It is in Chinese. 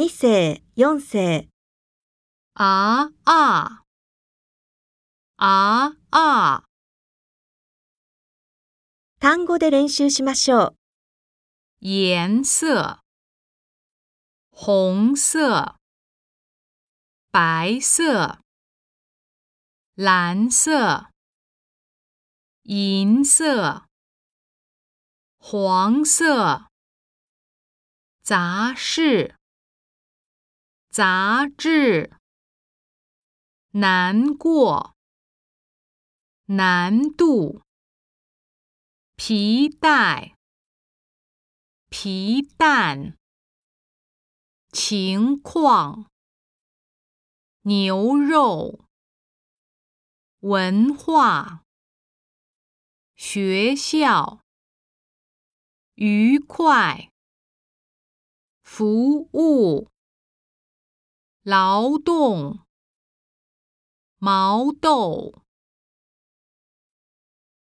二世、四世。あーあー。あーあー。単語で練習しましょう。颜色、红色、白色、蓝色、银色、黄色、杂事。杂志，难过，难度，皮带，皮蛋，情况，牛肉，文化，学校，愉快，服务。劳动，毛豆。